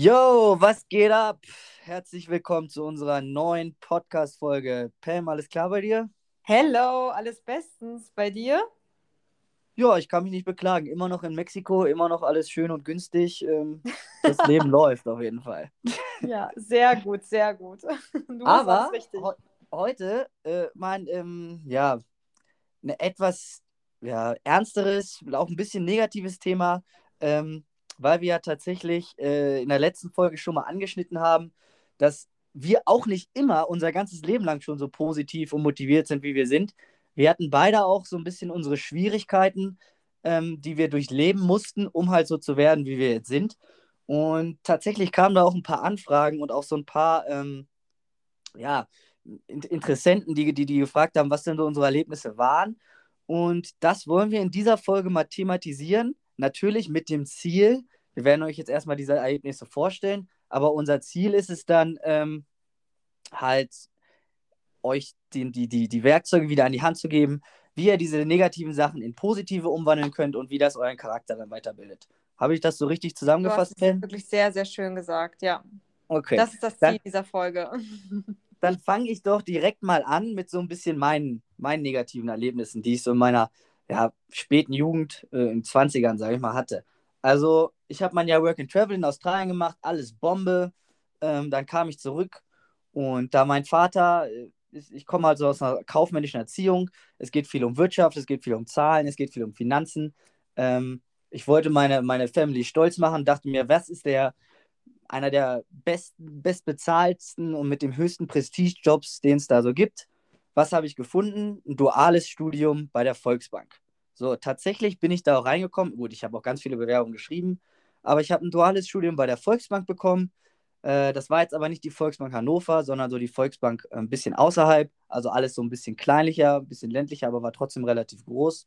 Yo, was geht ab? Herzlich willkommen zu unserer neuen Podcast-Folge. Pam, alles klar bei dir? Hello, alles bestens. Bei dir? Ja, ich kann mich nicht beklagen. Immer noch in Mexiko, immer noch alles schön und günstig. Ähm, das Leben läuft auf jeden Fall. Ja, sehr gut, sehr gut. Du Aber. He heute äh, mein, ähm, ja, ein etwas ja, ernsteres, auch ein bisschen negatives Thema. Ähm, weil wir ja tatsächlich äh, in der letzten Folge schon mal angeschnitten haben, dass wir auch nicht immer unser ganzes Leben lang schon so positiv und motiviert sind, wie wir sind. Wir hatten beide auch so ein bisschen unsere Schwierigkeiten, ähm, die wir durchleben mussten, um halt so zu werden, wie wir jetzt sind. Und tatsächlich kamen da auch ein paar Anfragen und auch so ein paar ähm, ja, Interessenten, die, die, die gefragt haben, was denn so unsere Erlebnisse waren. Und das wollen wir in dieser Folge mal thematisieren. Natürlich mit dem Ziel, wir werden euch jetzt erstmal diese Ergebnisse vorstellen, aber unser Ziel ist es dann ähm, halt, euch die, die, die, die Werkzeuge wieder an die Hand zu geben, wie ihr diese negativen Sachen in positive umwandeln könnt und wie das euren Charakter dann weiterbildet. Habe ich das so richtig zusammengefasst? Du hast wirklich sehr, sehr schön gesagt, ja. Okay. Das ist das Ziel dann, dieser Folge. Dann fange ich doch direkt mal an mit so ein bisschen meinen, meinen negativen Erlebnissen, die ich so in meiner ja, späten Jugend, äh, in 20ern, sage ich mal, hatte. Also, ich habe mein Jahr Work and Travel in Australien gemacht, alles Bombe. Ähm, dann kam ich zurück und da mein Vater, äh, ich komme also aus einer kaufmännischen Erziehung, es geht viel um Wirtschaft, es geht viel um Zahlen, es geht viel um Finanzen. Ähm, ich wollte meine, meine Family stolz machen, dachte mir, was ist der, einer der besten, bestbezahlten und mit dem höchsten Prestigejobs, den es da so gibt was habe ich gefunden? Ein duales Studium bei der Volksbank. So, tatsächlich bin ich da auch reingekommen. Gut, ich habe auch ganz viele Bewerbungen geschrieben, aber ich habe ein duales Studium bei der Volksbank bekommen. Äh, das war jetzt aber nicht die Volksbank Hannover, sondern so die Volksbank äh, ein bisschen außerhalb. Also alles so ein bisschen kleinlicher, ein bisschen ländlicher, aber war trotzdem relativ groß.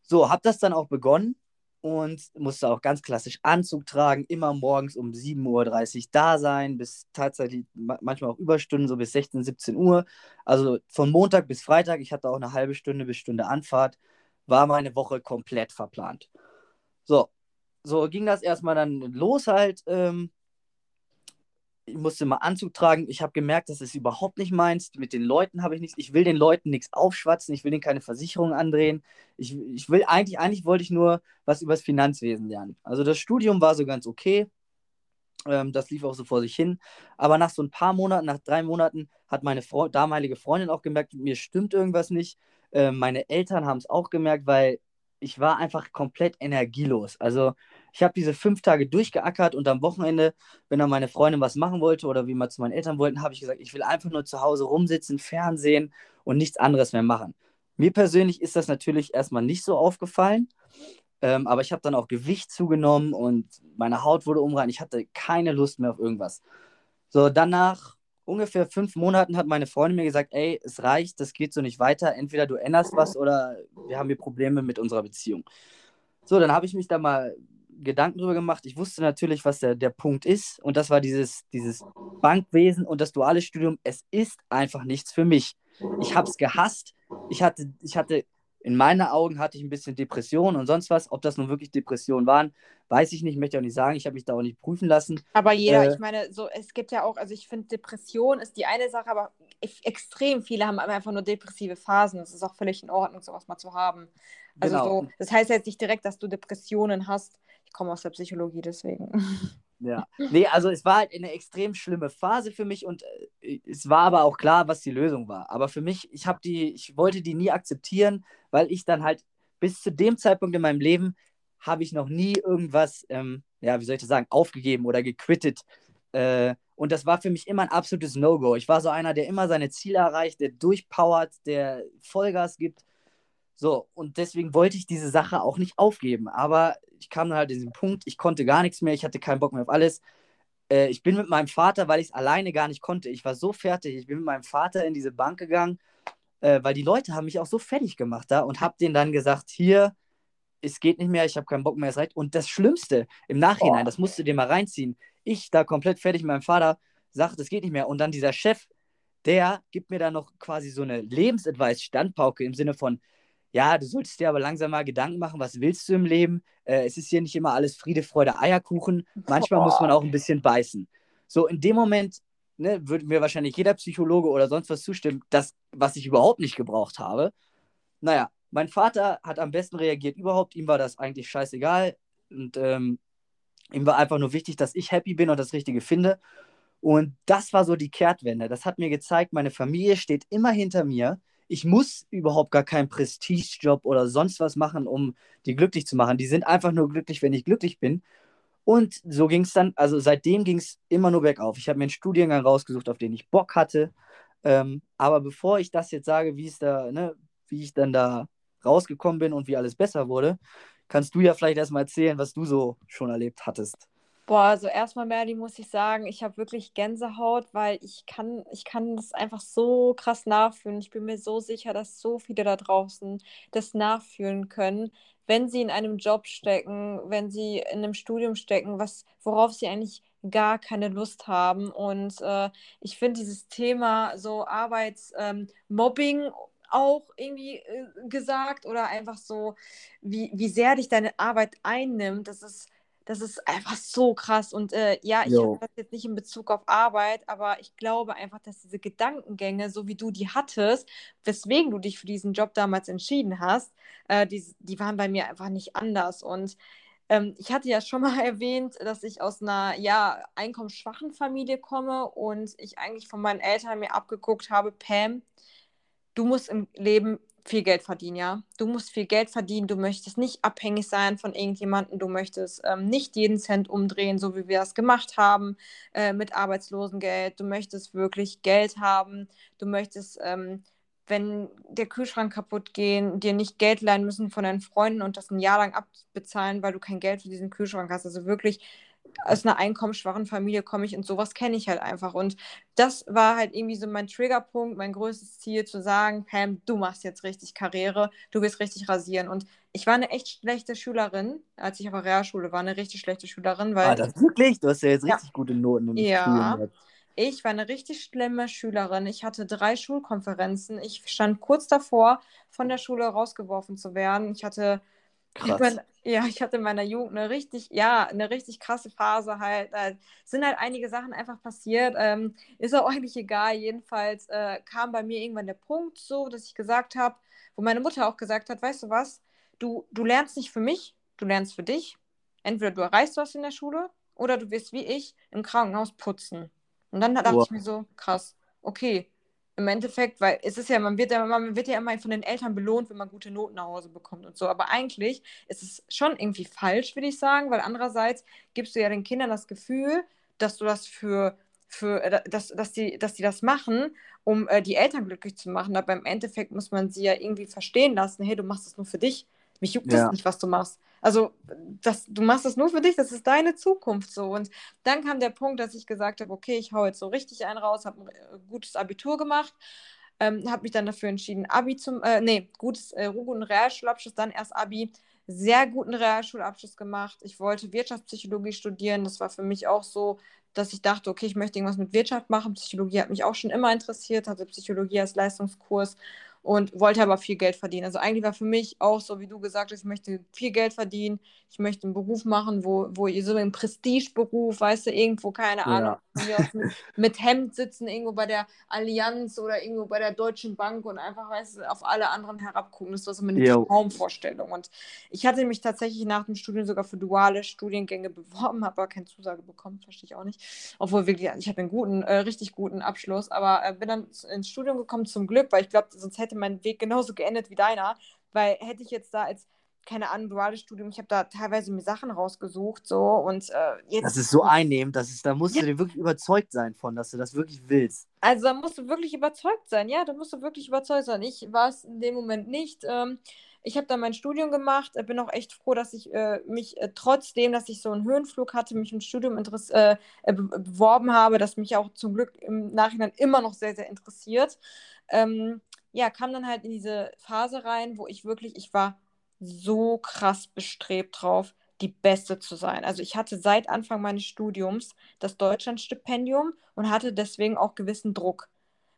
So, habe das dann auch begonnen und musste auch ganz klassisch Anzug tragen, immer morgens um 7.30 Uhr da sein, bis tatsächlich manchmal auch Überstunden, so bis 16, 17 Uhr. Also von Montag bis Freitag, ich hatte auch eine halbe Stunde bis Stunde Anfahrt, war meine Woche komplett verplant. So, so ging das erstmal dann los halt. Ähm, ich musste mal Anzug tragen. Ich habe gemerkt, das ist überhaupt nicht meins. Mit den Leuten habe ich nichts. Ich will den Leuten nichts aufschwatzen. Ich will denen keine Versicherung andrehen. Ich, ich will eigentlich, eigentlich wollte ich nur was über das Finanzwesen lernen. Also das Studium war so ganz okay. Ähm, das lief auch so vor sich hin. Aber nach so ein paar Monaten, nach drei Monaten, hat meine Fre damalige Freundin auch gemerkt, mir stimmt irgendwas nicht. Äh, meine Eltern haben es auch gemerkt, weil ich war einfach komplett energielos. Also ich habe diese fünf Tage durchgeackert und am Wochenende, wenn dann meine Freundin was machen wollte oder wie mal zu meinen Eltern wollten, habe ich gesagt, ich will einfach nur zu Hause rumsitzen, Fernsehen und nichts anderes mehr machen. Mir persönlich ist das natürlich erstmal nicht so aufgefallen, ähm, aber ich habe dann auch Gewicht zugenommen und meine Haut wurde umrein. Ich hatte keine Lust mehr auf irgendwas. So, danach ungefähr fünf Monaten hat meine Freundin mir gesagt, ey, es reicht, das geht so nicht weiter. Entweder du änderst was oder wir haben hier Probleme mit unserer Beziehung. So, dann habe ich mich da mal Gedanken drüber gemacht. Ich wusste natürlich, was der, der Punkt ist. Und das war dieses, dieses Bankwesen und das duale Studium. Es ist einfach nichts für mich. Ich habe es gehasst. Ich hatte, ich hatte, in meinen Augen hatte ich ein bisschen Depression und sonst was. Ob das nun wirklich Depressionen waren, weiß ich nicht. Möchte auch nicht sagen. Ich habe mich da auch nicht prüfen lassen. Aber jeder, äh, ich meine, so, es gibt ja auch, also ich finde, Depression ist die eine Sache, aber extrem viele haben einfach nur depressive Phasen. Es ist auch völlig in Ordnung, sowas mal zu haben. Also genau. so, das heißt jetzt nicht direkt, dass du Depressionen hast. Ich komme aus der Psychologie, deswegen. Ja, nee, also es war halt eine extrem schlimme Phase für mich und äh, es war aber auch klar, was die Lösung war. Aber für mich, ich habe die, ich wollte die nie akzeptieren, weil ich dann halt bis zu dem Zeitpunkt in meinem Leben habe ich noch nie irgendwas, ähm, ja, wie soll ich das sagen, aufgegeben oder gequittet. Äh, und das war für mich immer ein absolutes No-Go. Ich war so einer, der immer seine Ziele erreicht, der durchpowert, der Vollgas gibt. So, und deswegen wollte ich diese Sache auch nicht aufgeben. Aber ich kam dann halt in diesen Punkt, ich konnte gar nichts mehr, ich hatte keinen Bock mehr auf alles. Äh, ich bin mit meinem Vater, weil ich es alleine gar nicht konnte, ich war so fertig, ich bin mit meinem Vater in diese Bank gegangen, äh, weil die Leute haben mich auch so fertig gemacht da und habe denen dann gesagt, hier, es geht nicht mehr, ich habe keinen Bock mehr, es reicht. Und das Schlimmste im Nachhinein, oh. das musst du dir mal reinziehen, ich da komplett fertig mit meinem Vater, sagt, es geht nicht mehr. Und dann dieser Chef, der gibt mir dann noch quasi so eine Lebensadvice-Standpauke im Sinne von, ja, du solltest dir aber langsam mal Gedanken machen, was willst du im Leben? Äh, es ist hier nicht immer alles Friede, Freude, Eierkuchen. Manchmal Boah. muss man auch ein bisschen beißen. So, in dem Moment ne, würde mir wahrscheinlich jeder Psychologe oder sonst was zustimmen, das, was ich überhaupt nicht gebraucht habe. Naja, mein Vater hat am besten reagiert überhaupt. Ihm war das eigentlich scheißegal. Und ähm, ihm war einfach nur wichtig, dass ich happy bin und das Richtige finde. Und das war so die Kehrtwende. Das hat mir gezeigt, meine Familie steht immer hinter mir. Ich muss überhaupt gar keinen Prestigejob oder sonst was machen, um die glücklich zu machen. Die sind einfach nur glücklich, wenn ich glücklich bin. Und so ging es dann, also seitdem ging es immer nur bergauf. Ich habe mir einen Studiengang rausgesucht, auf den ich Bock hatte. Ähm, aber bevor ich das jetzt sage, wie es da, ne, wie ich dann da rausgekommen bin und wie alles besser wurde, kannst du ja vielleicht erstmal erzählen, was du so schon erlebt hattest. Boah, also erstmal, Merli, muss ich sagen, ich habe wirklich Gänsehaut, weil ich kann, ich kann das einfach so krass nachfühlen. Ich bin mir so sicher, dass so viele da draußen das nachfühlen können, wenn sie in einem Job stecken, wenn sie in einem Studium stecken, was, worauf sie eigentlich gar keine Lust haben. Und äh, ich finde dieses Thema so Arbeitsmobbing ähm, auch irgendwie äh, gesagt oder einfach so, wie, wie sehr dich deine Arbeit einnimmt, das ist das ist einfach so krass. Und äh, ja, ich habe das jetzt nicht in Bezug auf Arbeit, aber ich glaube einfach, dass diese Gedankengänge, so wie du die hattest, weswegen du dich für diesen Job damals entschieden hast, äh, die, die waren bei mir einfach nicht anders. Und ähm, ich hatte ja schon mal erwähnt, dass ich aus einer ja, einkommensschwachen Familie komme und ich eigentlich von meinen Eltern mir abgeguckt habe, Pam, du musst im Leben viel Geld verdienen, ja. Du musst viel Geld verdienen, du möchtest nicht abhängig sein von irgendjemandem, du möchtest ähm, nicht jeden Cent umdrehen, so wie wir es gemacht haben äh, mit Arbeitslosengeld. Du möchtest wirklich Geld haben, du möchtest, ähm, wenn der Kühlschrank kaputt gehen, dir nicht Geld leihen müssen von deinen Freunden und das ein Jahr lang abbezahlen, weil du kein Geld für diesen Kühlschrank hast. Also wirklich aus einer einkommensschwachen Familie komme ich und sowas kenne ich halt einfach. Und das war halt irgendwie so mein Triggerpunkt, mein größtes Ziel, zu sagen, Pam, du machst jetzt richtig Karriere, du wirst richtig rasieren. Und ich war eine echt schlechte Schülerin, als ich auf der Realschule war, eine richtig schlechte Schülerin. Weil, ah, das wirklich? Du hast ja jetzt ja. richtig gute Noten im ja. Ich war eine richtig schlimme Schülerin. Ich hatte drei Schulkonferenzen. Ich stand kurz davor, von der Schule rausgeworfen zu werden. Ich hatte Krass. Mein, ja, ich hatte in meiner Jugend eine richtig, ja, eine richtig krasse Phase halt. Da sind halt einige Sachen einfach passiert. Ähm, ist auch eigentlich egal. Jedenfalls äh, kam bei mir irgendwann der Punkt so, dass ich gesagt habe, wo meine Mutter auch gesagt hat, weißt du was, du, du lernst nicht für mich, du lernst für dich. Entweder du erreichst was in der Schule oder du wirst wie ich im Krankenhaus putzen. Und dann dachte wow. ich mir so, krass, okay, im Endeffekt, weil es ist ja, man wird ja, man wird ja immer von den Eltern belohnt, wenn man gute Noten nach Hause bekommt und so. Aber eigentlich ist es schon irgendwie falsch, würde ich sagen, weil andererseits gibst du ja den Kindern das Gefühl, dass du das für, für äh, dass, dass, die, dass die das machen, um äh, die Eltern glücklich zu machen. Aber im Endeffekt muss man sie ja irgendwie verstehen lassen, hey, du machst das nur für dich. Mich juckt ja. das nicht, was du machst. Also, das, du machst das nur für dich, das ist deine Zukunft so. Und dann kam der Punkt, dass ich gesagt habe, okay, ich hau jetzt so richtig einen raus, habe ein äh, gutes Abitur gemacht, ähm, habe mich dann dafür entschieden, Abi zum, äh, nee, gutes, äh, guten Realschulabschluss, dann erst Abi, sehr guten Realschulabschluss gemacht. Ich wollte Wirtschaftspsychologie studieren, das war für mich auch so, dass ich dachte, okay, ich möchte irgendwas mit Wirtschaft machen. Psychologie hat mich auch schon immer interessiert, hatte Psychologie als Leistungskurs und wollte aber viel Geld verdienen. Also eigentlich war für mich auch so, wie du gesagt hast, ich möchte viel Geld verdienen, ich möchte einen Beruf machen, wo, wo so ein Prestigeberuf, weißt du, irgendwo, keine Ahnung, ja. Mit, mit, Hemd sitzen, irgendwo bei der Allianz oder irgendwo bei der Deutschen Bank und einfach, weißt du, auf alle anderen herabgucken. Das war so meine. Traumvorstellung. Und ich hatte mich tatsächlich nach dem Studium sogar für duale Studiengänge beworben, habe aber keine Zusage bekommen, verstehe ich auch nicht. Obwohl wirklich, ich habe einen guten, äh, richtig guten Abschluss, aber äh, bin dann ins Studium gekommen, zum Glück, weil ich glaube, sonst hätte mein Weg genauso geendet wie deiner, weil hätte ich jetzt da als keine Ahnung, duales Studium, ich habe da teilweise mir Sachen rausgesucht, so und äh, jetzt. Das ist so einnehmend, das ist, da musst ja. du dir wirklich überzeugt sein von, dass du das wirklich willst. Also da musst du wirklich überzeugt sein, ja, da musst du wirklich überzeugt sein. Ich war es in dem Moment nicht. Ähm, ich habe dann mein Studium gemacht, bin auch echt froh, dass ich äh, mich äh, trotzdem, dass ich so einen Höhenflug hatte, mich im Studium äh, äh, beworben habe, das mich auch zum Glück im Nachhinein immer noch sehr, sehr interessiert. Ähm, ja, kam dann halt in diese Phase rein, wo ich wirklich, ich war so krass bestrebt drauf, die Beste zu sein. Also ich hatte seit Anfang meines Studiums das Deutschlandstipendium und hatte deswegen auch gewissen Druck.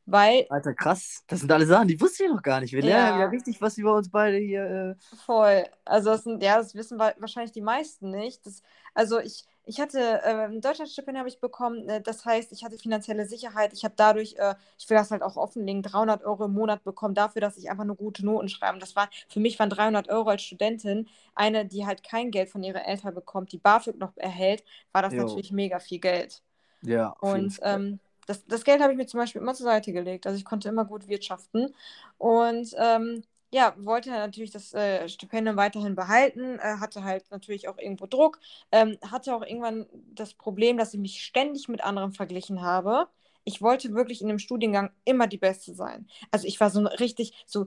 Weil. Alter, krass. Das sind alle Sachen, die wusste ich noch gar nicht. Wir lernen ja, ja richtig was über uns beide hier. Äh... Voll. Also, das sind, ja, das wissen wahrscheinlich die meisten nicht. Das, also, ich, ich hatte äh, ein Deutschlandstipendium habe ich bekommen. Äh, das heißt, ich hatte finanzielle Sicherheit. Ich habe dadurch, äh, ich will das halt auch offenlegen, 300 Euro im Monat bekommen dafür, dass ich einfach nur gute Noten schreibe. Das war für mich waren 300 Euro als Studentin eine, die halt kein Geld von ihren Eltern bekommt, die BAföG noch erhält, war das jo. natürlich mega viel Geld. Ja. Und ähm, das, das Geld habe ich mir zum Beispiel immer zur Seite gelegt. Also ich konnte immer gut wirtschaften. Und ähm, ja, wollte natürlich das äh, Stipendium weiterhin behalten, äh, hatte halt natürlich auch irgendwo Druck, ähm, hatte auch irgendwann das Problem, dass ich mich ständig mit anderen verglichen habe. Ich wollte wirklich in dem Studiengang immer die Beste sein. Also ich war so richtig so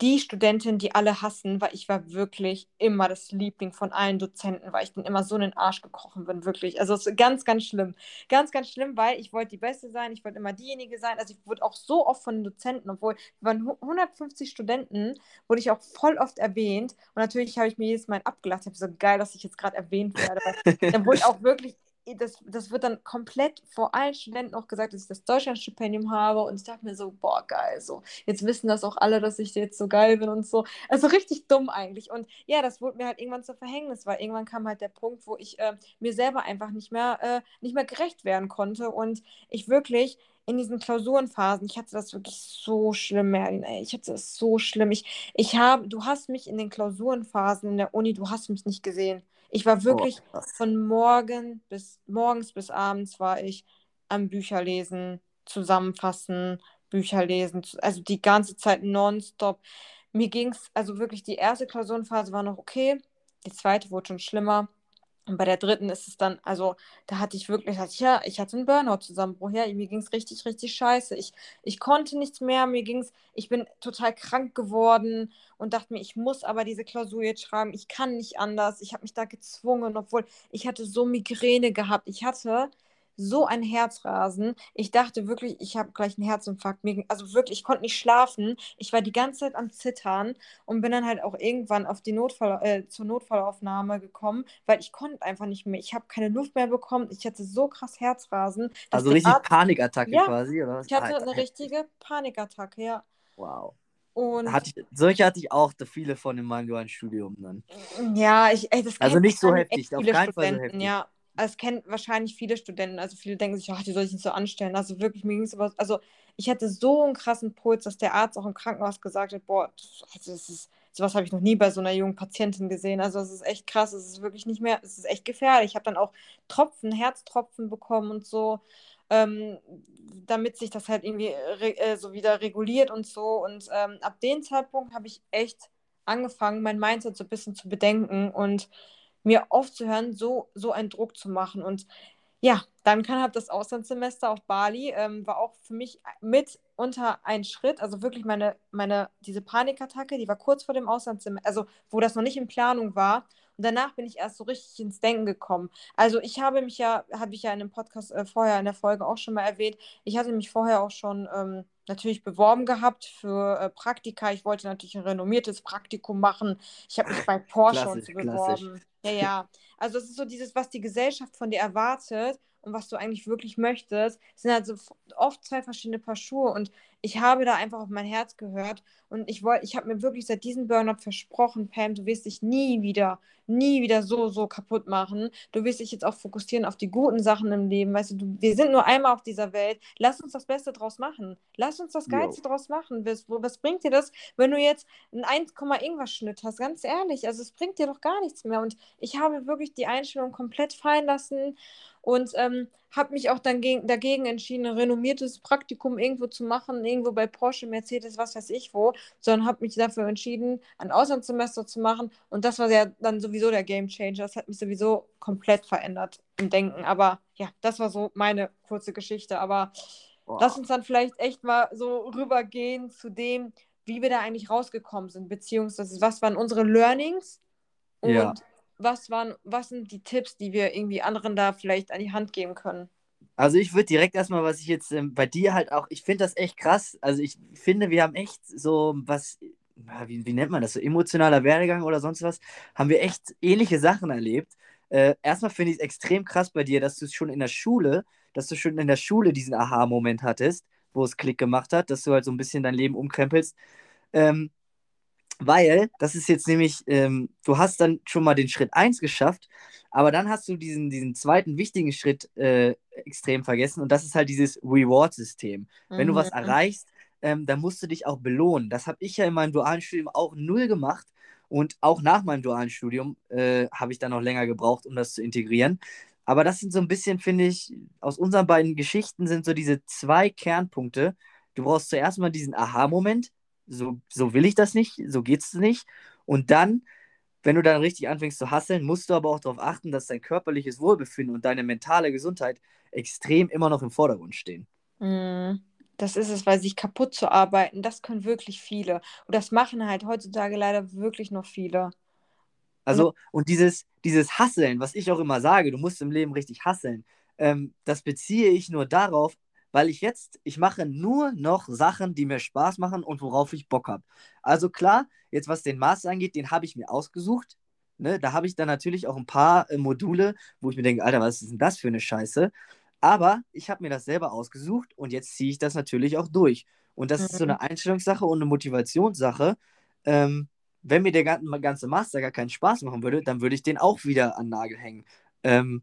die Studentin, die alle hassen, weil ich war wirklich immer das Liebling von allen Dozenten, weil ich dann immer so in den Arsch gekrochen bin, wirklich. Also es ist ganz, ganz schlimm. Ganz, ganz schlimm, weil ich wollte die Beste sein, ich wollte immer diejenige sein. Also ich wurde auch so oft von den Dozenten, obwohl wir waren 150 Studenten, wurde ich auch voll oft erwähnt. Und natürlich habe ich mir jedes Mal abgelacht. Ich habe so geil, dass ich jetzt gerade erwähnt werde. dann wurde ich auch wirklich das, das wird dann komplett vor allen Studenten auch gesagt, dass ich das Deutschlandstipendium habe. Und ich dachte mir so, boah, geil, so. Jetzt wissen das auch alle, dass ich jetzt so geil bin und so. Also richtig dumm eigentlich. Und ja, das wurde mir halt irgendwann zur Verhängnis, weil irgendwann kam halt der Punkt, wo ich äh, mir selber einfach nicht mehr, äh, nicht mehr gerecht werden konnte. Und ich wirklich in diesen Klausurenphasen, ich hatte das wirklich so schlimm, Merlin, ey. Ich hatte das so schlimm. Ich, ich habe, du hast mich in den Klausurenphasen in der Uni, du hast mich nicht gesehen. Ich war wirklich oh, von morgen bis morgens bis abends war ich am Bücherlesen, zusammenfassen, Bücher lesen, also die ganze Zeit nonstop. Mir ging es, also wirklich die erste Klausurenphase war noch okay, die zweite wurde schon schlimmer. Und bei der dritten ist es dann, also da hatte ich wirklich, hatte ich, ja, ich hatte einen Burnout-Zusammenbruch, ja, mir ging es richtig, richtig scheiße. Ich, ich konnte nichts mehr, mir ging es, ich bin total krank geworden und dachte mir, ich muss aber diese Klausur jetzt schreiben, ich kann nicht anders. Ich habe mich da gezwungen, obwohl ich hatte so Migräne gehabt. Ich hatte so ein Herzrasen. Ich dachte wirklich, ich habe gleich einen Herzinfarkt. also wirklich, ich konnte nicht schlafen. Ich war die ganze Zeit am Zittern und bin dann halt auch irgendwann auf die Notfall, äh, zur Notfallaufnahme gekommen, weil ich konnte einfach nicht mehr. Ich habe keine Luft mehr bekommen. Ich hatte so krass Herzrasen. Also richtig Arzt... Panikattacke ja, quasi, oder was? Ich hatte eine richtige Panikattacke, ja. Wow. Und hatte ich, solche hatte ich auch viele von in meinem dualen Studium dann. Ja, ich, ey, das Also nicht so heftig, auf keinen Fall so heftig. Ja, es kennen wahrscheinlich viele Studenten, also viele denken sich, ach, die soll ich nicht so anstellen. Also wirklich, mir ging es aber, also ich hatte so einen krassen Puls, dass der Arzt auch im Krankenhaus gesagt hat, boah, also das ist, sowas habe ich noch nie bei so einer jungen Patientin gesehen. Also es ist echt krass, es ist wirklich nicht mehr, es ist echt gefährlich. Ich habe dann auch Tropfen, Herztropfen bekommen und so, ähm, damit sich das halt irgendwie äh, so wieder reguliert und so. Und ähm, ab dem Zeitpunkt habe ich echt angefangen, mein Mindset so ein bisschen zu bedenken und mir aufzuhören, so, so einen Druck zu machen. Und ja, dann kam halt das Auslandssemester auf Bali, ähm, war auch für mich mit unter ein Schritt, also wirklich meine, meine, diese Panikattacke, die war kurz vor dem Auslandssemester, also wo das noch nicht in Planung war. Und danach bin ich erst so richtig ins Denken gekommen. Also ich habe mich ja, habe ich ja in einem Podcast äh, vorher in der Folge auch schon mal erwähnt, ich hatte mich vorher auch schon ähm, natürlich beworben gehabt für äh, Praktika. Ich wollte natürlich ein renommiertes Praktikum machen. Ich habe mich bei Porsche klassisch, so beworben. Klassisch. Ja, ja. Also es ist so dieses, was die Gesellschaft von dir erwartet und was du eigentlich wirklich möchtest, sind halt so oft zwei verschiedene Paar Schuhe und ich habe da einfach auf mein Herz gehört und ich wollte, ich habe mir wirklich seit diesem Burnout versprochen, Pam, du wirst dich nie wieder, nie wieder so, so kaputt machen. Du wirst dich jetzt auch fokussieren auf die guten Sachen im Leben. Weißt du, du wir sind nur einmal auf dieser Welt. Lass uns das Beste draus machen. Lass uns das Geilste jo. draus machen. Was, was bringt dir das, wenn du jetzt einen 1, irgendwas Schnitt hast? Ganz ehrlich, also es bringt dir doch gar nichts mehr. Und ich habe wirklich die Einstellung komplett fallen lassen und ähm, habe mich auch dann gegen, dagegen entschieden, ein renommiertes Praktikum irgendwo zu machen, irgendwo bei Porsche, Mercedes, was weiß ich wo, sondern habe mich dafür entschieden, ein Auslandssemester zu machen und das war ja dann sowieso der Game Changer. Das hat mich sowieso komplett verändert im Denken. Aber ja, das war so meine kurze Geschichte. Aber Boah. lass uns dann vielleicht echt mal so rübergehen zu dem, wie wir da eigentlich rausgekommen sind, beziehungsweise was waren unsere Learnings und ja was waren, was sind die Tipps, die wir irgendwie anderen da vielleicht an die Hand geben können? Also ich würde direkt erstmal, was ich jetzt ähm, bei dir halt auch, ich finde das echt krass. Also ich finde, wir haben echt so was, wie, wie nennt man das, so emotionaler Werdegang oder sonst was, haben wir echt ähnliche Sachen erlebt. Äh, erstmal finde ich es extrem krass bei dir, dass du schon in der Schule, dass du schon in der Schule diesen Aha-Moment hattest, wo es Klick gemacht hat, dass du halt so ein bisschen dein Leben umkrempelst. Ähm, weil, das ist jetzt nämlich, ähm, du hast dann schon mal den Schritt 1 geschafft, aber dann hast du diesen, diesen zweiten wichtigen Schritt äh, extrem vergessen und das ist halt dieses Reward-System. Mhm. Wenn du was mhm. erreichst, ähm, dann musst du dich auch belohnen. Das habe ich ja in meinem dualen Studium auch null gemacht und auch nach meinem dualen Studium äh, habe ich dann noch länger gebraucht, um das zu integrieren. Aber das sind so ein bisschen, finde ich, aus unseren beiden Geschichten sind so diese zwei Kernpunkte. Du brauchst zuerst mal diesen Aha-Moment, so, so will ich das nicht, so geht es nicht. Und dann, wenn du dann richtig anfängst zu hasseln, musst du aber auch darauf achten, dass dein körperliches Wohlbefinden und deine mentale Gesundheit extrem immer noch im Vordergrund stehen. Mm, das ist es, weil sich kaputt zu arbeiten, das können wirklich viele. Und das machen halt heutzutage leider wirklich noch viele. Also, und dieses, dieses Hasseln, was ich auch immer sage, du musst im Leben richtig hasseln, ähm, das beziehe ich nur darauf, weil ich jetzt, ich mache nur noch Sachen, die mir Spaß machen und worauf ich Bock habe. Also klar, jetzt was den Master angeht, den habe ich mir ausgesucht. Ne? Da habe ich dann natürlich auch ein paar äh, Module, wo ich mir denke, Alter, was ist denn das für eine Scheiße? Aber ich habe mir das selber ausgesucht und jetzt ziehe ich das natürlich auch durch. Und das mhm. ist so eine mhm. Einstellungssache und eine Motivationssache. Ähm, wenn mir der ganze Master gar keinen Spaß machen würde, dann würde ich den auch wieder an Nagel hängen. Ähm,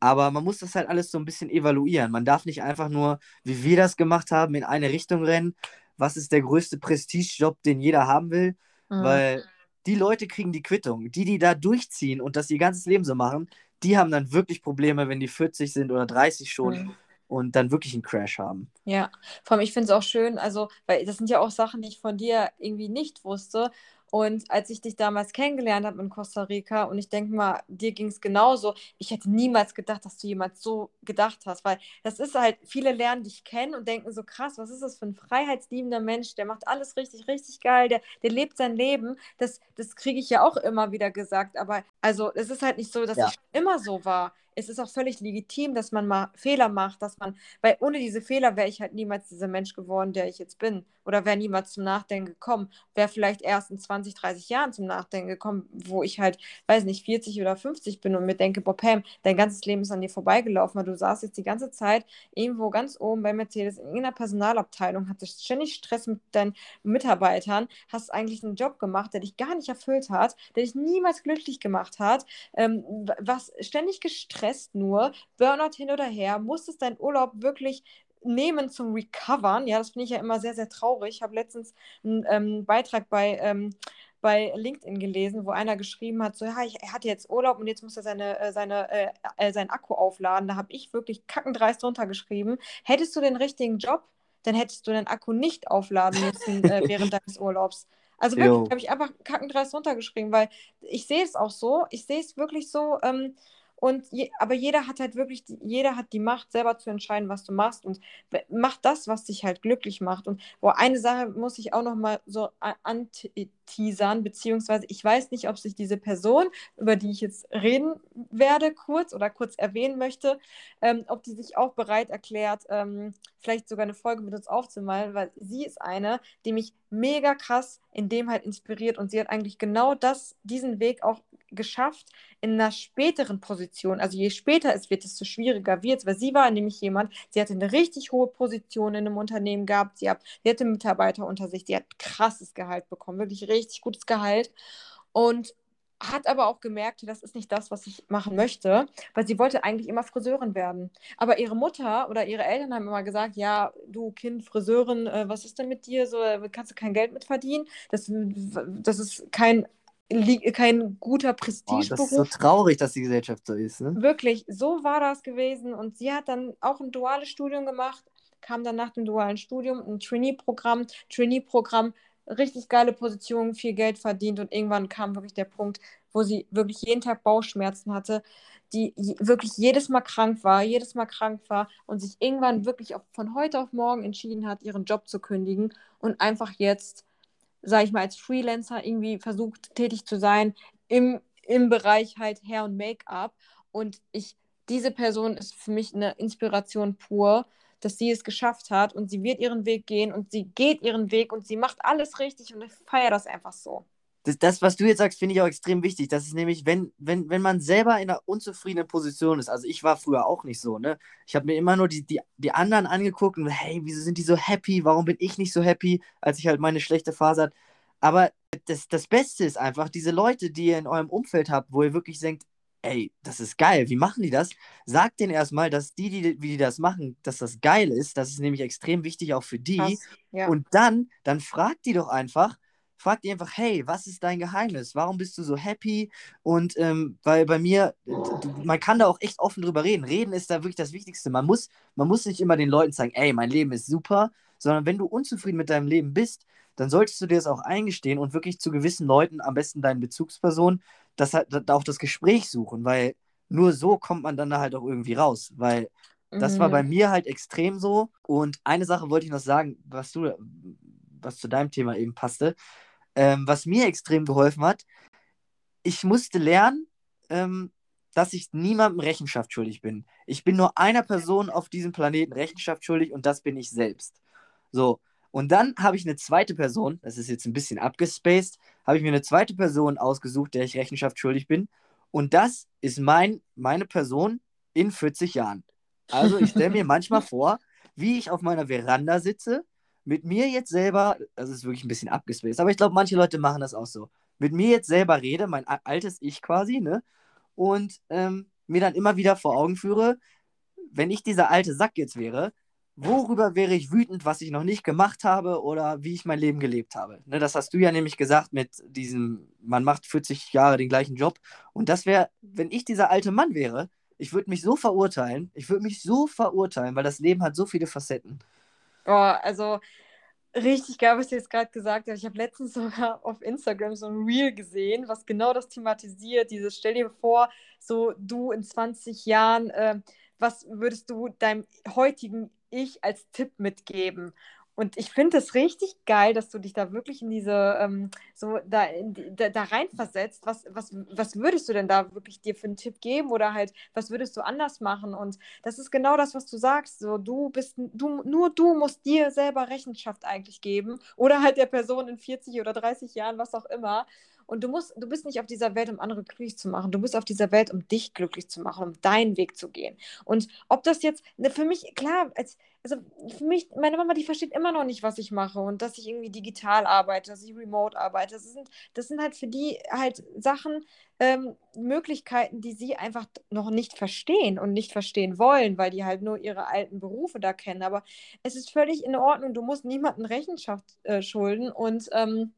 aber man muss das halt alles so ein bisschen evaluieren. Man darf nicht einfach nur, wie wir das gemacht haben, in eine Richtung rennen. Was ist der größte Prestigejob, den jeder haben will? Mhm. Weil die Leute kriegen die Quittung. Die, die da durchziehen und das ihr ganzes Leben so machen, die haben dann wirklich Probleme, wenn die 40 sind oder 30 schon. Mhm und dann wirklich einen Crash haben. Ja, vor allem ich finde es auch schön, also, weil das sind ja auch Sachen, die ich von dir irgendwie nicht wusste. Und als ich dich damals kennengelernt habe in Costa Rica, und ich denke mal, dir ging es genauso, ich hätte niemals gedacht, dass du jemals so gedacht hast, weil das ist halt, viele lernen dich kennen und denken so, krass, was ist das für ein freiheitsliebender Mensch, der macht alles richtig, richtig geil, der, der lebt sein Leben. Das, das kriege ich ja auch immer wieder gesagt, aber also es ist halt nicht so, dass ja. ich immer so war es ist auch völlig legitim, dass man mal Fehler macht, dass man, weil ohne diese Fehler wäre ich halt niemals dieser Mensch geworden, der ich jetzt bin. Oder wäre niemals zum Nachdenken gekommen. Wäre vielleicht erst in 20, 30 Jahren zum Nachdenken gekommen, wo ich halt, weiß nicht, 40 oder 50 bin und mir denke, boah, Pam, dein ganzes Leben ist an dir vorbeigelaufen, weil du saßt jetzt die ganze Zeit irgendwo ganz oben bei Mercedes in irgendeiner Personalabteilung, hattest ständig Stress mit deinen Mitarbeitern, hast eigentlich einen Job gemacht, der dich gar nicht erfüllt hat, der dich niemals glücklich gemacht hat, ähm, was ständig gestresst Stress nur, Burnout hin oder her, musstest deinen Urlaub wirklich nehmen zum Recovern. Ja, das finde ich ja immer sehr, sehr traurig. Ich habe letztens einen ähm, Beitrag bei, ähm, bei LinkedIn gelesen, wo einer geschrieben hat, so, ja, ich, er hatte jetzt Urlaub und jetzt muss er seine, äh, seine, äh, äh, seinen Akku aufladen. Da habe ich wirklich kackendreist drunter geschrieben. Hättest du den richtigen Job, dann hättest du deinen Akku nicht aufladen müssen äh, während deines Urlaubs. Also wirklich, habe ich einfach kackendreist runtergeschrieben, weil ich sehe es auch so, ich sehe es wirklich so, ähm, und je, aber jeder hat halt wirklich, jeder hat die Macht, selber zu entscheiden, was du machst und mach das, was dich halt glücklich macht. Und boah, eine Sache muss ich auch noch mal so anteasern, beziehungsweise ich weiß nicht, ob sich diese Person, über die ich jetzt reden werde, kurz oder kurz erwähnen möchte, ähm, ob die sich auch bereit erklärt, ähm, vielleicht sogar eine Folge mit uns aufzumalen, weil sie ist eine, die mich mega krass in dem halt inspiriert und sie hat eigentlich genau das, diesen Weg auch geschafft in einer späteren Position. Also je später es wird, desto schwieriger wird es, weil sie war nämlich jemand, sie hatte eine richtig hohe Position in einem Unternehmen gehabt, sie, hat, sie hatte Mitarbeiter unter sich, sie hat krasses Gehalt bekommen, wirklich richtig gutes Gehalt und hat aber auch gemerkt, das ist nicht das, was ich machen möchte, weil sie wollte eigentlich immer Friseurin werden. Aber ihre Mutter oder ihre Eltern haben immer gesagt, ja, du Kind, Friseurin, äh, was ist denn mit dir? So äh, kannst du kein Geld mit verdienen. Das, das ist kein kein guter Prestigeberuf. Oh, das ist so traurig, dass die Gesellschaft so ist. Ne? Wirklich, so war das gewesen. Und sie hat dann auch ein duales Studium gemacht, kam dann nach dem dualen Studium ein Trainee-Programm. Trainee-Programm, richtig geile Position, viel Geld verdient. Und irgendwann kam wirklich der Punkt, wo sie wirklich jeden Tag Bauchschmerzen hatte, die wirklich jedes Mal krank war, jedes Mal krank war und sich irgendwann wirklich von heute auf morgen entschieden hat, ihren Job zu kündigen und einfach jetzt sage ich mal, als Freelancer irgendwie versucht tätig zu sein im, im Bereich halt Hair und Make-up. Und ich, diese Person ist für mich eine Inspiration pur, dass sie es geschafft hat und sie wird ihren Weg gehen und sie geht ihren Weg und sie macht alles richtig und ich feiere das einfach so. Das, das, was du jetzt sagst, finde ich auch extrem wichtig. Das ist nämlich, wenn, wenn, wenn man selber in einer unzufriedenen Position ist, also ich war früher auch nicht so, ne? Ich habe mir immer nur die, die, die anderen angeguckt und hey, wieso sind die so happy? Warum bin ich nicht so happy, als ich halt meine schlechte Phase hatte? Aber das, das Beste ist einfach, diese Leute, die ihr in eurem Umfeld habt, wo ihr wirklich denkt, ey, das ist geil, wie machen die das? Sagt denen erstmal, dass die, die, wie die das machen, dass das geil ist. Das ist nämlich extrem wichtig auch für die. ja. Und dann, dann fragt die doch einfach, fragt die einfach, hey, was ist dein Geheimnis? Warum bist du so happy? Und ähm, weil bei mir, man kann da auch echt offen drüber reden. Reden ist da wirklich das Wichtigste. Man muss, man muss nicht immer den Leuten sagen, ey, mein Leben ist super, sondern wenn du unzufrieden mit deinem Leben bist, dann solltest du dir das auch eingestehen und wirklich zu gewissen Leuten, am besten deinen Bezugspersonen, das halt auch das Gespräch suchen, weil nur so kommt man dann da halt auch irgendwie raus, weil das war bei mhm. mir halt extrem so. Und eine Sache wollte ich noch sagen, was du, was zu deinem Thema eben passte, ähm, was mir extrem geholfen hat. Ich musste lernen, ähm, dass ich niemandem Rechenschaft schuldig bin. Ich bin nur einer Person auf diesem Planeten Rechenschaft schuldig und das bin ich selbst. So, und dann habe ich eine zweite Person, das ist jetzt ein bisschen abgespaced, habe ich mir eine zweite Person ausgesucht, der ich Rechenschaft schuldig bin. Und das ist mein, meine Person in 40 Jahren. Also ich stelle mir manchmal vor, wie ich auf meiner Veranda sitze, mit mir jetzt selber, das ist wirklich ein bisschen abgespaced, aber ich glaube, manche Leute machen das auch so, mit mir jetzt selber rede, mein altes Ich quasi, ne? Und ähm, mir dann immer wieder vor Augen führe, wenn ich dieser alte Sack jetzt wäre, worüber wäre ich wütend, was ich noch nicht gemacht habe oder wie ich mein Leben gelebt habe. Ne, das hast du ja nämlich gesagt mit diesem, man macht 40 Jahre den gleichen Job. Und das wäre, wenn ich dieser alte Mann wäre, ich würde mich so verurteilen, ich würde mich so verurteilen, weil das Leben hat so viele Facetten. Oh, also richtig geil, was du jetzt gerade gesagt hast. Ich habe letztens sogar auf Instagram so ein Reel gesehen, was genau das thematisiert. Dieses, stell dir vor, so du in 20 Jahren, äh, was würdest du deinem heutigen ich als Tipp mitgeben? Und ich finde es richtig geil, dass du dich da wirklich in diese, ähm, so da, die, da, da reinversetzt. Was, was, was würdest du denn da wirklich dir für einen Tipp geben oder halt, was würdest du anders machen? Und das ist genau das, was du sagst. So, du bist, du, nur du musst dir selber Rechenschaft eigentlich geben oder halt der Person in 40 oder 30 Jahren, was auch immer. Und du musst, du bist nicht auf dieser Welt, um andere glücklich zu machen. Du bist auf dieser Welt, um dich glücklich zu machen, um deinen Weg zu gehen. Und ob das jetzt, ne, für mich, klar, als, also für mich, meine Mama, die versteht immer noch nicht, was ich mache und dass ich irgendwie digital arbeite, dass ich remote arbeite. Das sind, das sind halt für die halt Sachen, ähm, Möglichkeiten, die sie einfach noch nicht verstehen und nicht verstehen wollen, weil die halt nur ihre alten Berufe da kennen. Aber es ist völlig in Ordnung. Du musst niemandem Rechenschaft äh, schulden und ähm,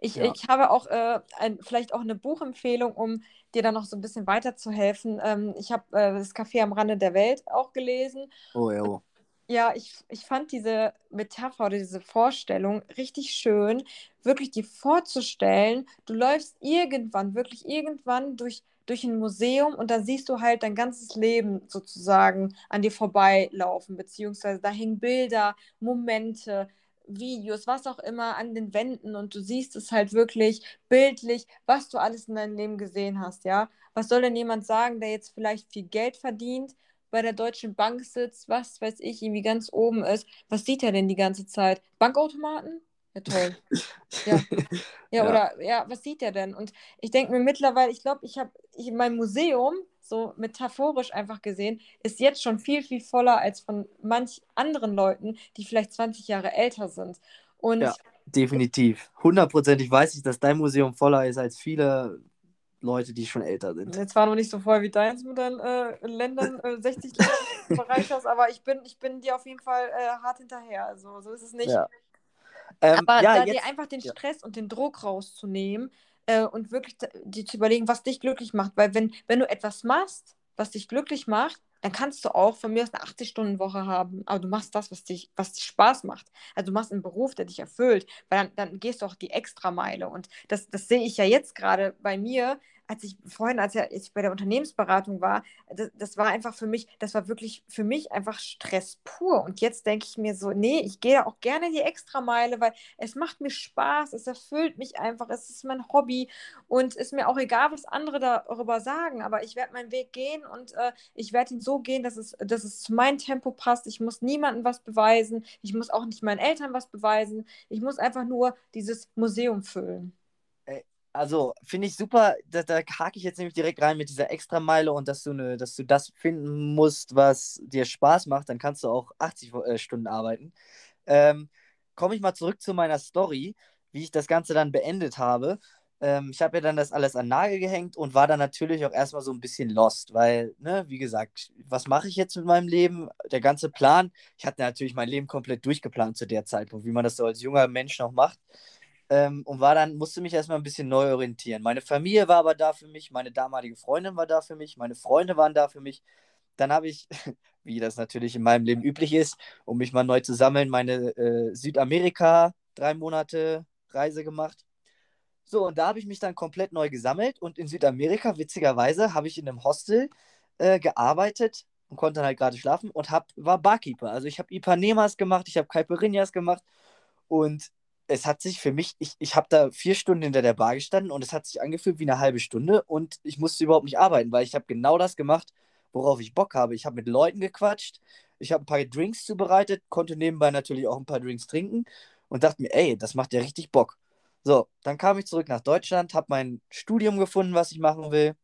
ich, ja. ich habe auch äh, ein, vielleicht auch eine Buchempfehlung, um dir da noch so ein bisschen weiterzuhelfen. Ähm, ich habe äh, das Café am Rande der Welt auch gelesen. Oh ja. Oh. Ja, ich, ich fand diese Metapher oder diese Vorstellung richtig schön, wirklich dir vorzustellen, du läufst irgendwann, wirklich irgendwann durch, durch ein Museum und da siehst du halt dein ganzes Leben sozusagen an dir vorbeilaufen, beziehungsweise da hängen Bilder, Momente, Videos, was auch immer an den Wänden und du siehst es halt wirklich bildlich, was du alles in deinem Leben gesehen hast, ja. Was soll denn jemand sagen, der jetzt vielleicht viel Geld verdient, bei der Deutschen Bank sitzt, was weiß ich, irgendwie ganz oben ist. Was sieht er denn die ganze Zeit? Bankautomaten? Ja, toll. Ja. ja, ja. oder ja, was sieht er denn? Und ich denke mir mittlerweile, ich glaube, ich habe ich, mein Museum so metaphorisch einfach gesehen, ist jetzt schon viel, viel voller als von manch anderen Leuten, die vielleicht 20 Jahre älter sind. Und ja, definitiv. Hundertprozentig weiß ich, dass dein Museum voller ist als viele Leute, die schon älter sind. Jetzt war noch nicht so voll wie deins mit deinen äh, Ländern, äh, 60 Bereich hast, aber ich bin, ich bin dir auf jeden Fall äh, hart hinterher. Also so ist es nicht. Ja. Ähm, aber ja, da jetzt, dir einfach den Stress und den Druck rauszunehmen, äh, und wirklich dir zu überlegen, was dich glücklich macht. Weil wenn, wenn du etwas machst, was dich glücklich macht, dann kannst du auch von mir aus eine 80-Stunden-Woche haben, aber du machst das, was, dich, was dich Spaß macht. Also du machst einen Beruf, der dich erfüllt, weil dann, dann gehst du auch die Extrameile. Und das, das sehe ich ja jetzt gerade bei mir, als ich vorhin, als ich bei der Unternehmensberatung war, das, das, war einfach für mich, das war wirklich für mich einfach Stress pur. Und jetzt denke ich mir so, nee, ich gehe da auch gerne die Extrameile, weil es macht mir Spaß, es erfüllt mich einfach, es ist mein Hobby und ist mir auch egal, was andere darüber sagen, aber ich werde meinen Weg gehen und äh, ich werde ihn so gehen, dass es, dass es zu meinem Tempo passt. Ich muss niemandem was beweisen, ich muss auch nicht meinen Eltern was beweisen, ich muss einfach nur dieses Museum füllen. Also finde ich super, da, da hake ich jetzt nämlich direkt rein mit dieser Extrameile und dass du, ne, dass du das finden musst, was dir Spaß macht, dann kannst du auch 80 äh, Stunden arbeiten. Ähm, Komme ich mal zurück zu meiner Story, wie ich das Ganze dann beendet habe. Ähm, ich habe ja dann das alles an Nagel gehängt und war dann natürlich auch erstmal so ein bisschen lost, weil, ne, wie gesagt, was mache ich jetzt mit meinem Leben? Der ganze Plan, ich hatte natürlich mein Leben komplett durchgeplant zu der Zeitpunkt, wie man das so als junger Mensch noch macht. Ähm, und war dann, musste mich erstmal ein bisschen neu orientieren. Meine Familie war aber da für mich, meine damalige Freundin war da für mich, meine Freunde waren da für mich. Dann habe ich, wie das natürlich in meinem Leben üblich ist, um mich mal neu zu sammeln, meine äh, Südamerika drei Monate Reise gemacht. So, und da habe ich mich dann komplett neu gesammelt und in Südamerika, witzigerweise, habe ich in einem Hostel äh, gearbeitet und konnte dann halt gerade schlafen und hab, war Barkeeper. Also ich habe Ipanemas gemacht, ich habe Caipirinhas gemacht und es hat sich für mich, ich, ich habe da vier Stunden hinter der Bar gestanden und es hat sich angefühlt wie eine halbe Stunde und ich musste überhaupt nicht arbeiten, weil ich habe genau das gemacht, worauf ich Bock habe. Ich habe mit Leuten gequatscht, ich habe ein paar Drinks zubereitet, konnte nebenbei natürlich auch ein paar Drinks trinken und dachte mir, ey, das macht ja richtig Bock. So, dann kam ich zurück nach Deutschland, habe mein Studium gefunden, was ich machen will.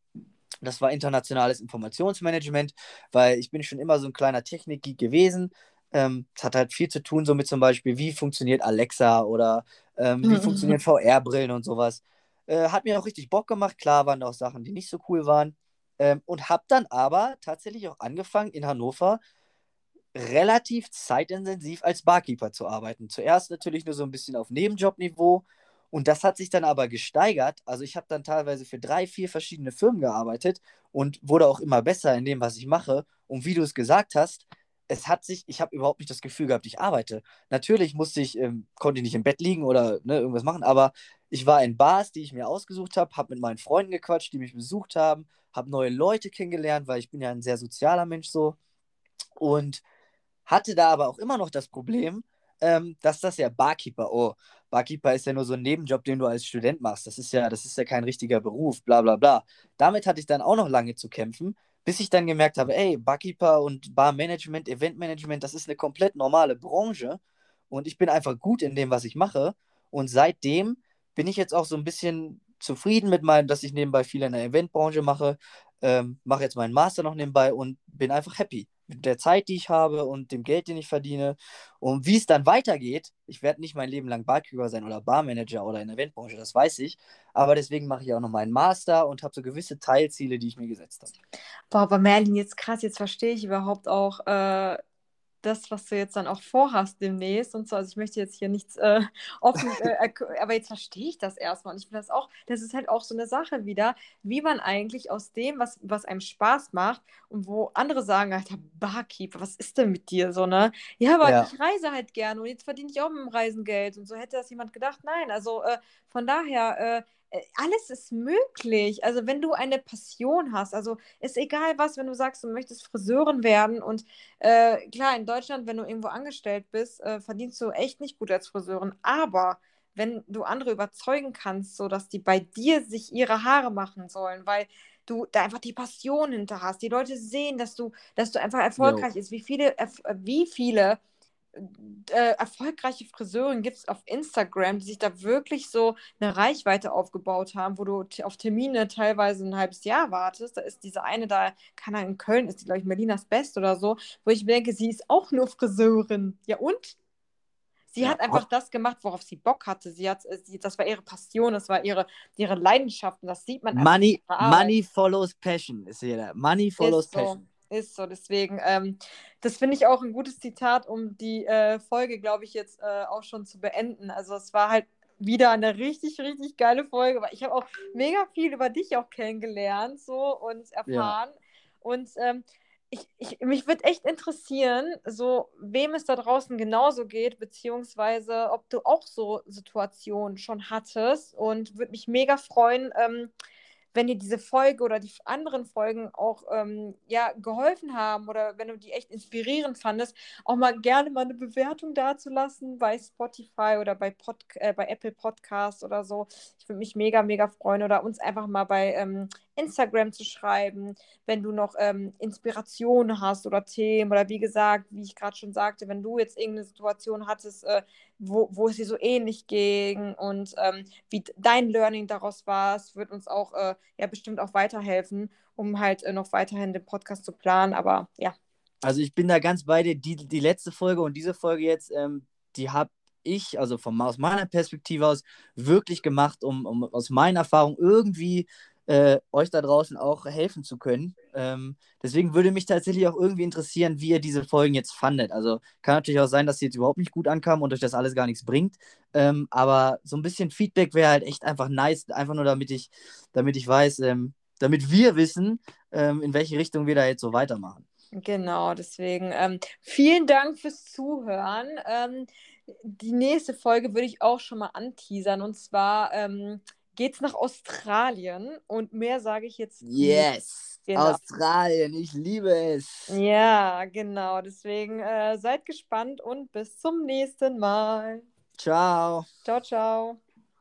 Das war internationales Informationsmanagement, weil ich bin schon immer so ein kleiner Technik-Geek gewesen. Ähm, es hat halt viel zu tun, so mit zum Beispiel, wie funktioniert Alexa oder ähm, wie mhm. funktionieren VR-Brillen und sowas. Äh, hat mir auch richtig Bock gemacht. Klar waren auch Sachen, die nicht so cool waren. Ähm, und habe dann aber tatsächlich auch angefangen, in Hannover relativ zeitintensiv als Barkeeper zu arbeiten. Zuerst natürlich nur so ein bisschen auf Nebenjobniveau. Und das hat sich dann aber gesteigert. Also ich habe dann teilweise für drei, vier verschiedene Firmen gearbeitet und wurde auch immer besser in dem, was ich mache. Und wie du es gesagt hast, es hat sich, ich habe überhaupt nicht das Gefühl gehabt, ich arbeite. Natürlich musste ich, ähm, konnte ich nicht im Bett liegen oder ne, irgendwas machen, aber ich war in Bars, die ich mir ausgesucht habe, habe mit meinen Freunden gequatscht, die mich besucht haben, habe neue Leute kennengelernt, weil ich bin ja ein sehr sozialer Mensch so und hatte da aber auch immer noch das Problem, ähm, dass das ja Barkeeper, oh, Barkeeper ist ja nur so ein Nebenjob, den du als Student machst. Das ist ja, das ist ja kein richtiger Beruf, bla bla bla. Damit hatte ich dann auch noch lange zu kämpfen, bis ich dann gemerkt habe, ey, Barkeeper und Barmanagement, Eventmanagement, das ist eine komplett normale Branche und ich bin einfach gut in dem, was ich mache. Und seitdem bin ich jetzt auch so ein bisschen zufrieden mit meinem, dass ich nebenbei viel in der Eventbranche mache, ähm, mache jetzt meinen Master noch nebenbei und bin einfach happy der Zeit, die ich habe und dem Geld, den ich verdiene. Und wie es dann weitergeht, ich werde nicht mein Leben lang Barkeeper sein oder Barmanager oder in der Eventbranche, das weiß ich. Aber deswegen mache ich auch noch meinen Master und habe so gewisse Teilziele, die ich mir gesetzt habe. Boah, aber Merlin, jetzt krass, jetzt verstehe ich überhaupt auch äh, das, was du jetzt dann auch vorhast demnächst und so. Also ich möchte jetzt hier nichts äh, offen, äh, aber jetzt verstehe ich das erstmal. Und ich finde das auch, das ist halt auch so eine Sache wieder, wie man eigentlich aus dem, was, was einem Spaß macht und wo andere sagen, Alter, Barkeeper, was ist denn mit dir so, ne? Ja, aber ja. ich reise halt gerne und jetzt verdiene ich auch mit dem Reisen Geld und so hätte das jemand gedacht. Nein, also äh, von daher, äh, alles ist möglich. Also wenn du eine Passion hast, also ist egal was, wenn du sagst, du möchtest Friseurin werden und äh, klar, in Deutschland, wenn du irgendwo angestellt bist, äh, verdienst du echt nicht gut als Friseurin, aber wenn du andere überzeugen kannst, so dass die bei dir sich ihre Haare machen sollen, weil du da einfach die Passion hinter hast, die Leute sehen, dass du, dass du einfach erfolgreich no. ist, wie viele, wie viele äh, erfolgreiche Friseurin gibt es auf Instagram, die sich da wirklich so eine Reichweite aufgebaut haben, wo du auf Termine teilweise ein halbes Jahr wartest. Da ist diese eine da, kann in Köln, ist die, glaube ich, Melinas Best oder so, wo ich denke, sie ist auch nur Friseurin. Ja und? Sie ja, hat einfach das gemacht, worauf sie Bock hatte. Sie hat, äh, sie, das war ihre Passion, das war ihre, ihre Leidenschaft und das sieht man. Money, money follows passion, ist jeder. Money follows ist passion. So ist so. Deswegen, ähm, das finde ich auch ein gutes Zitat, um die äh, Folge, glaube ich, jetzt äh, auch schon zu beenden. Also es war halt wieder eine richtig, richtig geile Folge, weil ich habe auch mega viel über dich auch kennengelernt so und erfahren. Ja. Und ähm, ich, ich, mich würde echt interessieren, so wem es da draußen genauso geht, beziehungsweise ob du auch so Situationen schon hattest und würde mich mega freuen, ähm, wenn dir diese Folge oder die anderen Folgen auch ähm, ja, geholfen haben oder wenn du die echt inspirierend fandest, auch mal gerne mal eine Bewertung dazulassen bei Spotify oder bei, Pod äh, bei Apple Podcasts oder so. Ich würde mich mega, mega freuen oder uns einfach mal bei ähm, Instagram zu schreiben, wenn du noch ähm, Inspirationen hast oder Themen oder wie gesagt, wie ich gerade schon sagte, wenn du jetzt irgendeine Situation hattest, äh, wo, wo es dir so ähnlich ging und ähm, wie dein Learning daraus war, es wird uns auch äh, ja bestimmt auch weiterhelfen, um halt äh, noch weiterhin den Podcast zu planen. Aber ja. Also ich bin da ganz bei dir. Die, die letzte Folge und diese Folge jetzt, ähm, die habe ich, also vom, aus meiner Perspektive aus, wirklich gemacht, um, um aus meiner Erfahrung irgendwie äh, euch da draußen auch helfen zu können. Ähm, deswegen würde mich tatsächlich auch irgendwie interessieren, wie ihr diese Folgen jetzt fandet. Also kann natürlich auch sein, dass sie jetzt überhaupt nicht gut ankamen und euch das alles gar nichts bringt. Ähm, aber so ein bisschen Feedback wäre halt echt einfach nice, einfach nur damit ich, damit ich weiß, ähm, damit wir wissen, ähm, in welche Richtung wir da jetzt so weitermachen. Genau, deswegen ähm, vielen Dank fürs Zuhören. Ähm, die nächste Folge würde ich auch schon mal anteasern und zwar ähm, geht's nach Australien und mehr sage ich jetzt nicht. Yes! Genau. Australien, ich liebe es. Ja, genau. Deswegen äh, seid gespannt und bis zum nächsten Mal. Ciao. Ciao, ciao.